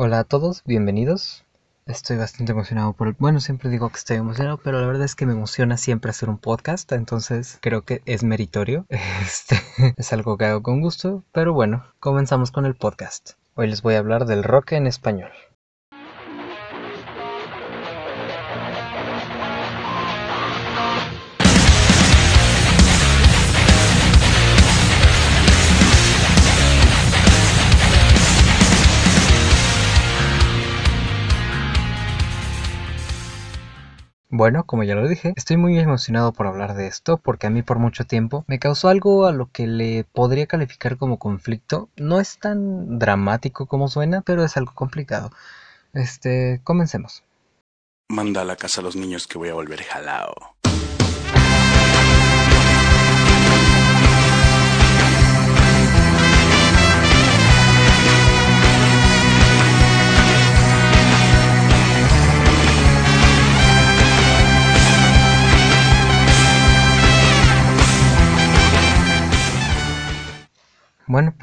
Hola a todos, bienvenidos. Estoy bastante emocionado por el... Bueno, siempre digo que estoy emocionado, pero la verdad es que me emociona siempre hacer un podcast, entonces creo que es meritorio. Este es algo que hago con gusto, pero bueno, comenzamos con el podcast. Hoy les voy a hablar del rock en español. Bueno, como ya lo dije, estoy muy emocionado por hablar de esto porque a mí por mucho tiempo me causó algo a lo que le podría calificar como conflicto. No es tan dramático como suena, pero es algo complicado. Este, comencemos. Manda a la casa a los niños que voy a volver jalao.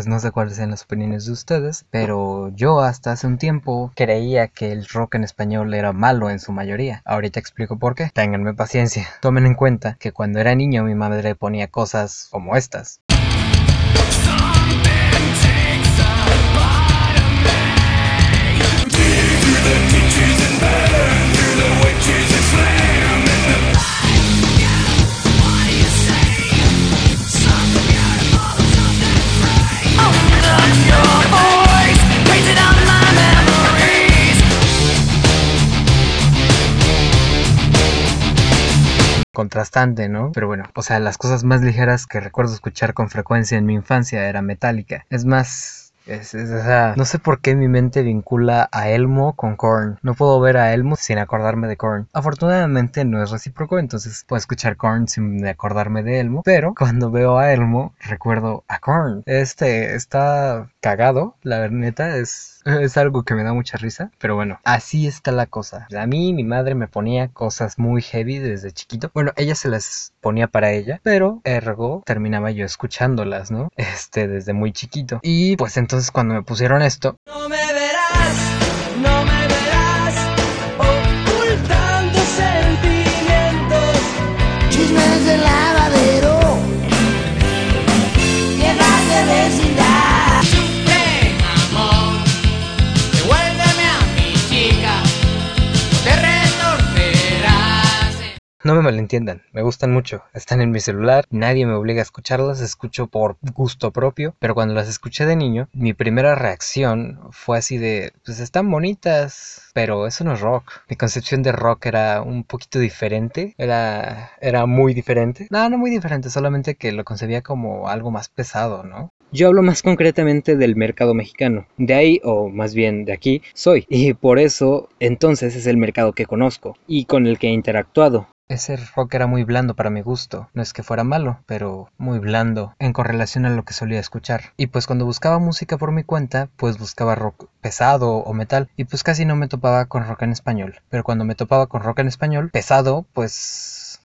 Pues no sé cuáles sean las opiniones de ustedes, pero yo hasta hace un tiempo creía que el rock en español era malo en su mayoría. Ahorita explico por qué. Ténganme paciencia. Tomen en cuenta que cuando era niño mi madre ponía cosas como estas. Contrastante, ¿no? Pero bueno, o sea, las cosas más ligeras que recuerdo escuchar con frecuencia en mi infancia era metálica. Es más, no sé por qué mi mente vincula a Elmo con Korn. No puedo ver a Elmo sin acordarme de Korn. Afortunadamente no es recíproco, entonces puedo escuchar Korn sin acordarme de Elmo. Pero cuando veo a Elmo, recuerdo a Korn. Este está cagado, la neta, es, es algo que me da mucha risa. Pero bueno, así está la cosa. A mí mi madre me ponía cosas muy heavy desde chiquito. Bueno, ella se las ponía para ella, pero ergo terminaba yo escuchándolas, ¿no? Este, desde muy chiquito. Y pues entonces cuando me pusieron esto... me malentiendan, me gustan mucho, están en mi celular, nadie me obliga a escucharlas, escucho por gusto propio, pero cuando las escuché de niño, mi primera reacción fue así de, pues están bonitas, pero eso no es rock. Mi concepción de rock era un poquito diferente, era, era muy diferente. No, no muy diferente, solamente que lo concebía como algo más pesado, ¿no? Yo hablo más concretamente del mercado mexicano. De ahí, o más bien de aquí, soy. Y por eso, entonces es el mercado que conozco y con el que he interactuado. Ese rock era muy blando para mi gusto. No es que fuera malo, pero muy blando en correlación a lo que solía escuchar. Y pues cuando buscaba música por mi cuenta, pues buscaba rock pesado o metal. Y pues casi no me topaba con rock en español. Pero cuando me topaba con rock en español, pesado, pues...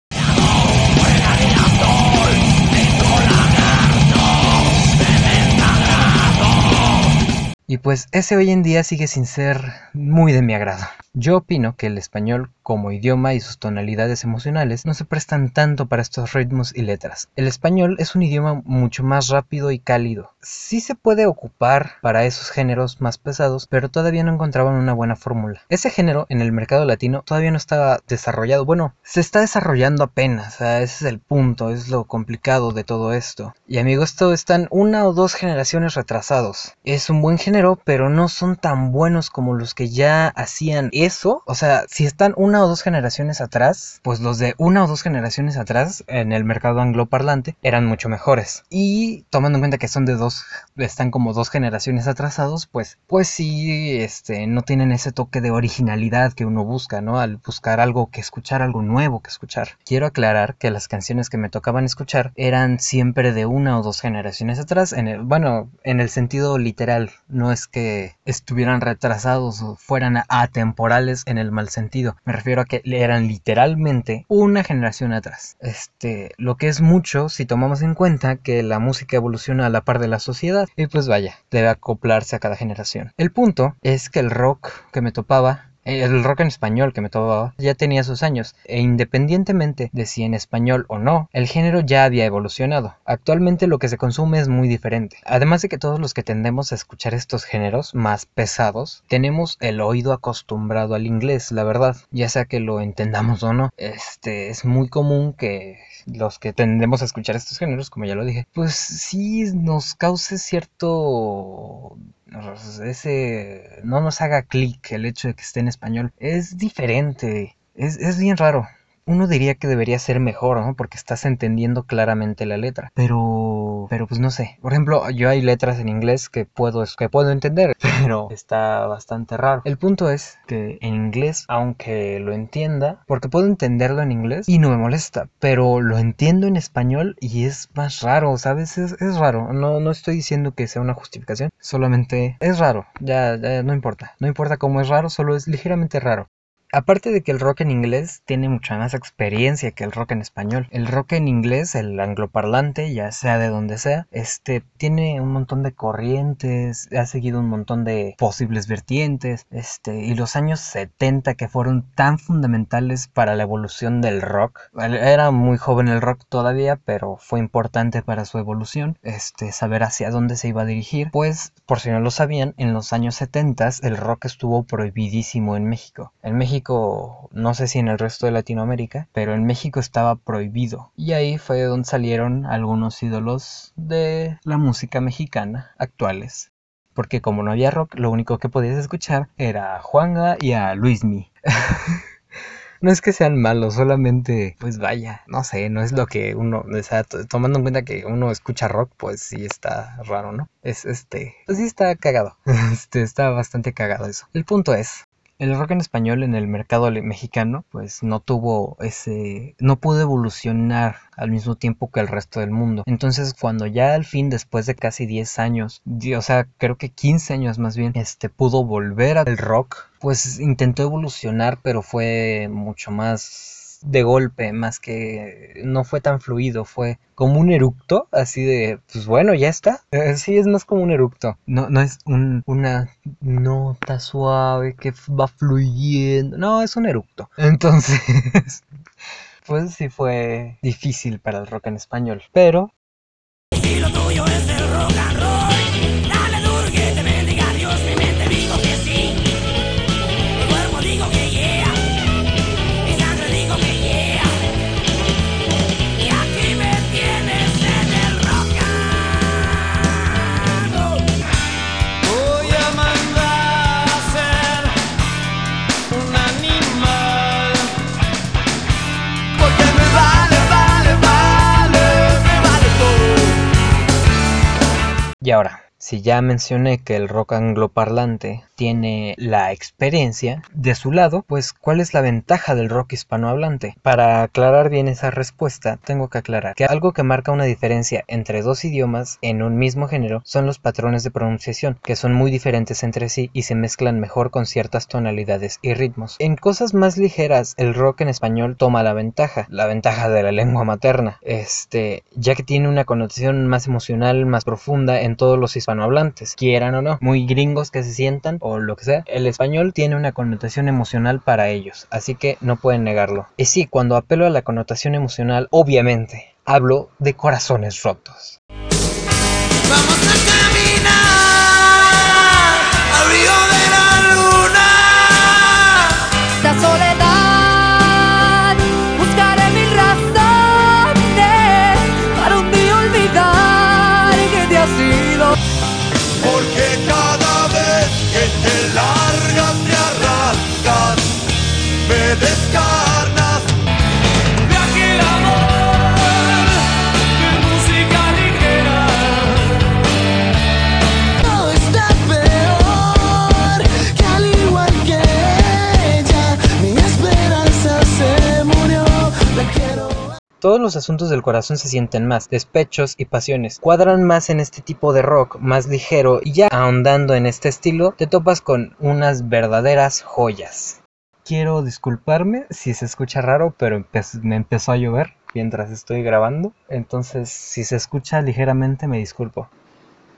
Y pues ese hoy en día sigue sin ser muy de mi agrado. Yo opino que el español como idioma y sus tonalidades emocionales no se prestan tanto para estos ritmos y letras. El español es un idioma mucho más rápido y cálido. Sí se puede ocupar para esos géneros más pesados, pero todavía no encontraban una buena fórmula. Ese género en el mercado latino todavía no estaba desarrollado. Bueno, se está desarrollando apenas. ese es el punto, es lo complicado de todo esto. Y amigos, esto están una o dos generaciones retrasados. Es un buen género, pero no son tan buenos como los que ya hacían eso. O sea, si están una o dos generaciones atrás, pues los de una o dos generaciones atrás en el mercado angloparlante eran mucho mejores. Y tomando en cuenta que son de dos, están como dos generaciones atrasados, pues, pues sí, este, no tienen ese toque de originalidad que uno busca, ¿no? Al buscar algo que escuchar, algo nuevo que escuchar. Quiero aclarar que las canciones que me tocaban escuchar eran siempre de una o dos generaciones atrás, en el, bueno, en el sentido literal, no es que estuvieran retrasados o fueran atemporales en el mal sentido. Me refiero a que eran literalmente una generación atrás. Este, lo que es mucho si tomamos en cuenta que la música evoluciona a la par de la sociedad y pues vaya, debe acoplarse a cada generación. El punto es que el rock que me topaba el rock en español que me tocaba ya tenía sus años, e independientemente de si en español o no, el género ya había evolucionado. Actualmente lo que se consume es muy diferente. Además de que todos los que tendemos a escuchar estos géneros más pesados, tenemos el oído acostumbrado al inglés, la verdad, ya sea que lo entendamos o no. Este es muy común que los que tendemos a escuchar estos géneros, como ya lo dije, pues sí nos cause cierto ese no nos haga clic el hecho de que esté en español. Es diferente, es, es bien raro uno diría que debería ser mejor, ¿no? Porque estás entendiendo claramente la letra. Pero, pero pues no sé. Por ejemplo, yo hay letras en inglés que puedo, que puedo entender, pero está bastante raro. El punto es que en inglés, aunque lo entienda, porque puedo entenderlo en inglés y no me molesta, pero lo entiendo en español y es más raro, ¿sabes? Es, es raro. No, no estoy diciendo que sea una justificación, solamente es raro. Ya, ya no importa. No importa cómo es raro, solo es ligeramente raro. Aparte de que el rock en inglés tiene mucha más experiencia que el rock en español. El rock en inglés, el angloparlante, ya sea de donde sea, este tiene un montón de corrientes, ha seguido un montón de posibles vertientes, este, y los años 70 que fueron tan fundamentales para la evolución del rock. Era muy joven el rock todavía, pero fue importante para su evolución, este, saber hacia dónde se iba a dirigir. Pues, por si no lo sabían, en los años 70 el rock estuvo prohibidísimo en México. En México no sé si en el resto de Latinoamérica, pero en México estaba prohibido. Y ahí fue donde salieron algunos ídolos de la música mexicana actuales. Porque como no había rock, lo único que podías escuchar era a Juanga y a Luismi. no es que sean malos, solamente, pues vaya, no sé, no es lo que uno, o sea, tomando en cuenta que uno escucha rock, pues sí está raro, ¿no? Es este, pues sí está cagado, este, está bastante cagado eso. El punto es, el rock en español en el mercado mexicano pues no tuvo ese no pudo evolucionar al mismo tiempo que el resto del mundo. Entonces cuando ya al fin después de casi 10 años o sea creo que 15 años más bien este pudo volver al rock pues intentó evolucionar pero fue mucho más de golpe, más que no fue tan fluido, fue como un eructo, así de, pues bueno, ya está. Eh, sí, es más como un eructo, no, no es una nota suave que va fluyendo, no, es un eructo. Entonces, pues sí fue difícil para el rock en español, pero... Y ahora, si ya mencioné que el rock angloparlante tiene la experiencia de su lado, pues ¿cuál es la ventaja del rock hispanohablante? Para aclarar bien esa respuesta, tengo que aclarar que algo que marca una diferencia entre dos idiomas en un mismo género son los patrones de pronunciación, que son muy diferentes entre sí y se mezclan mejor con ciertas tonalidades y ritmos. En cosas más ligeras, el rock en español toma la ventaja, la ventaja de la lengua materna, este, ya que tiene una connotación más emocional, más profunda en todos los hispanohablantes, quieran o no, muy gringos que se sientan o lo que sea, el español tiene una connotación emocional para ellos, así que no pueden negarlo. Y sí, cuando apelo a la connotación emocional, obviamente, hablo de corazones rotos. Vamos a caminar los asuntos del corazón se sienten más, despechos y pasiones. Cuadran más en este tipo de rock, más ligero, y ya ahondando en este estilo, te topas con unas verdaderas joyas. quiero disculparme si se escucha raro, pero me empezó a llover mientras estoy grabando. Entonces, si se escucha ligeramente, me disculpo.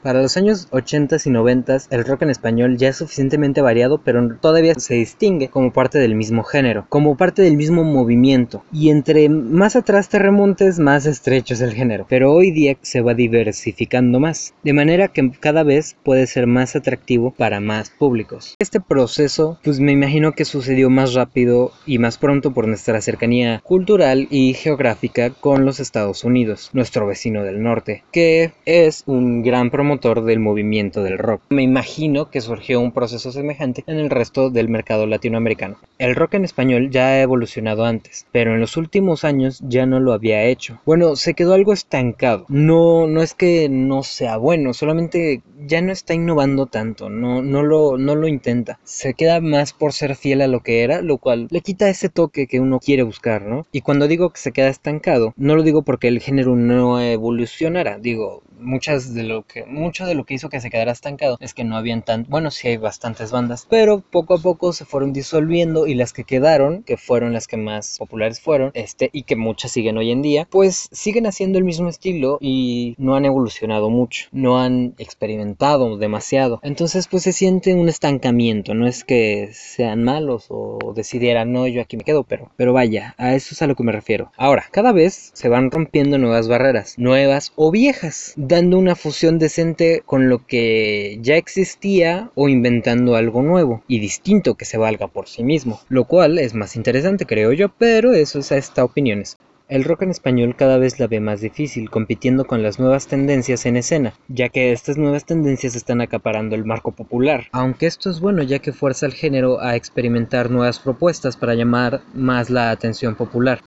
Para los años 80 y 90 el rock en español ya es suficientemente variado, pero todavía se distingue como parte del mismo género, como parte del mismo movimiento. Y entre más atrás te remontes, más estrecho es el género. Pero hoy día se va diversificando más, de manera que cada vez puede ser más atractivo para más públicos. Este proceso, pues me imagino que sucedió más rápido y más pronto por nuestra cercanía cultural y geográfica con los Estados Unidos, nuestro vecino del norte, que es un gran promotor del movimiento del rock. Me imagino que surgió un proceso semejante en el resto del mercado latinoamericano. El rock en español ya ha evolucionado antes, pero en los últimos años ya no lo había hecho. Bueno, se quedó algo estancado. No, no es que no sea bueno, solamente ya no está innovando tanto, no, no, lo, no lo intenta. Se queda más por ser fiel a lo que era, lo cual le quita ese toque que uno quiere buscar, ¿no? Y cuando digo que se queda estancado, no lo digo porque el género no evolucionara, digo, muchas de lo que mucho de lo que hizo que se quedara estancado es que no habían tan bueno sí hay bastantes bandas pero poco a poco se fueron disolviendo y las que quedaron que fueron las que más populares fueron este y que muchas siguen hoy en día pues siguen haciendo el mismo estilo y no han evolucionado mucho no han experimentado demasiado. Entonces pues se siente un estancamiento no es que sean malos o decidieran no yo aquí me quedo pero pero vaya a eso es a lo que me refiero. Ahora cada vez se van rompiendo nuevas barreras nuevas o viejas dando una fusión decente con lo que ya existía o inventando algo nuevo y distinto que se valga por sí mismo, lo cual es más interesante creo yo, pero eso es hasta opiniones. El rock en español cada vez la ve más difícil, compitiendo con las nuevas tendencias en escena, ya que estas nuevas tendencias están acaparando el marco popular. Aunque esto es bueno ya que fuerza al género a experimentar nuevas propuestas para llamar más la atención popular.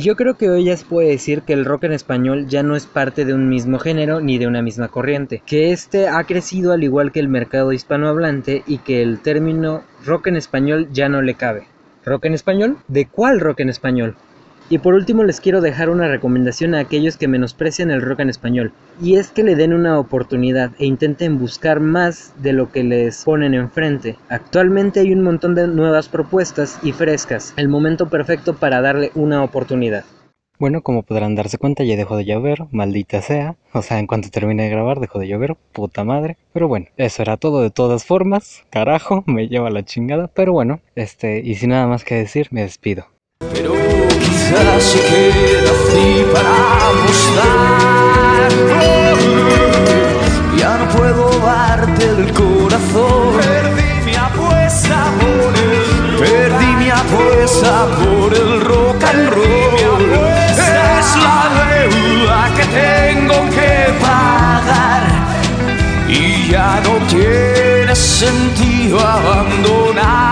Y yo creo que hoy ya se puede decir que el rock en español ya no es parte de un mismo género ni de una misma corriente, que este ha crecido al igual que el mercado hispanohablante y que el término rock en español ya no le cabe. ¿Rock en español? ¿De cuál rock en español? Y por último les quiero dejar una recomendación a aquellos que menosprecian el rock en español, y es que le den una oportunidad e intenten buscar más de lo que les ponen enfrente. Actualmente hay un montón de nuevas propuestas y frescas, el momento perfecto para darle una oportunidad. Bueno, como podrán darse cuenta, ya dejó de llover, maldita sea. O sea, en cuanto termine de grabar, dejó de llover, puta madre. Pero bueno, eso era todo de todas formas. Carajo, me lleva la chingada. Pero bueno, este, y sin nada más que decir, me despido. Pero quizás se queda así para mostrar. ya no puedo darte el corazón. Perdí mi apuesta por el Perdí mi apuesta por el rock and roll. Es la deuda que tengo que pagar. Y. Ya no tiene sentido abandonar.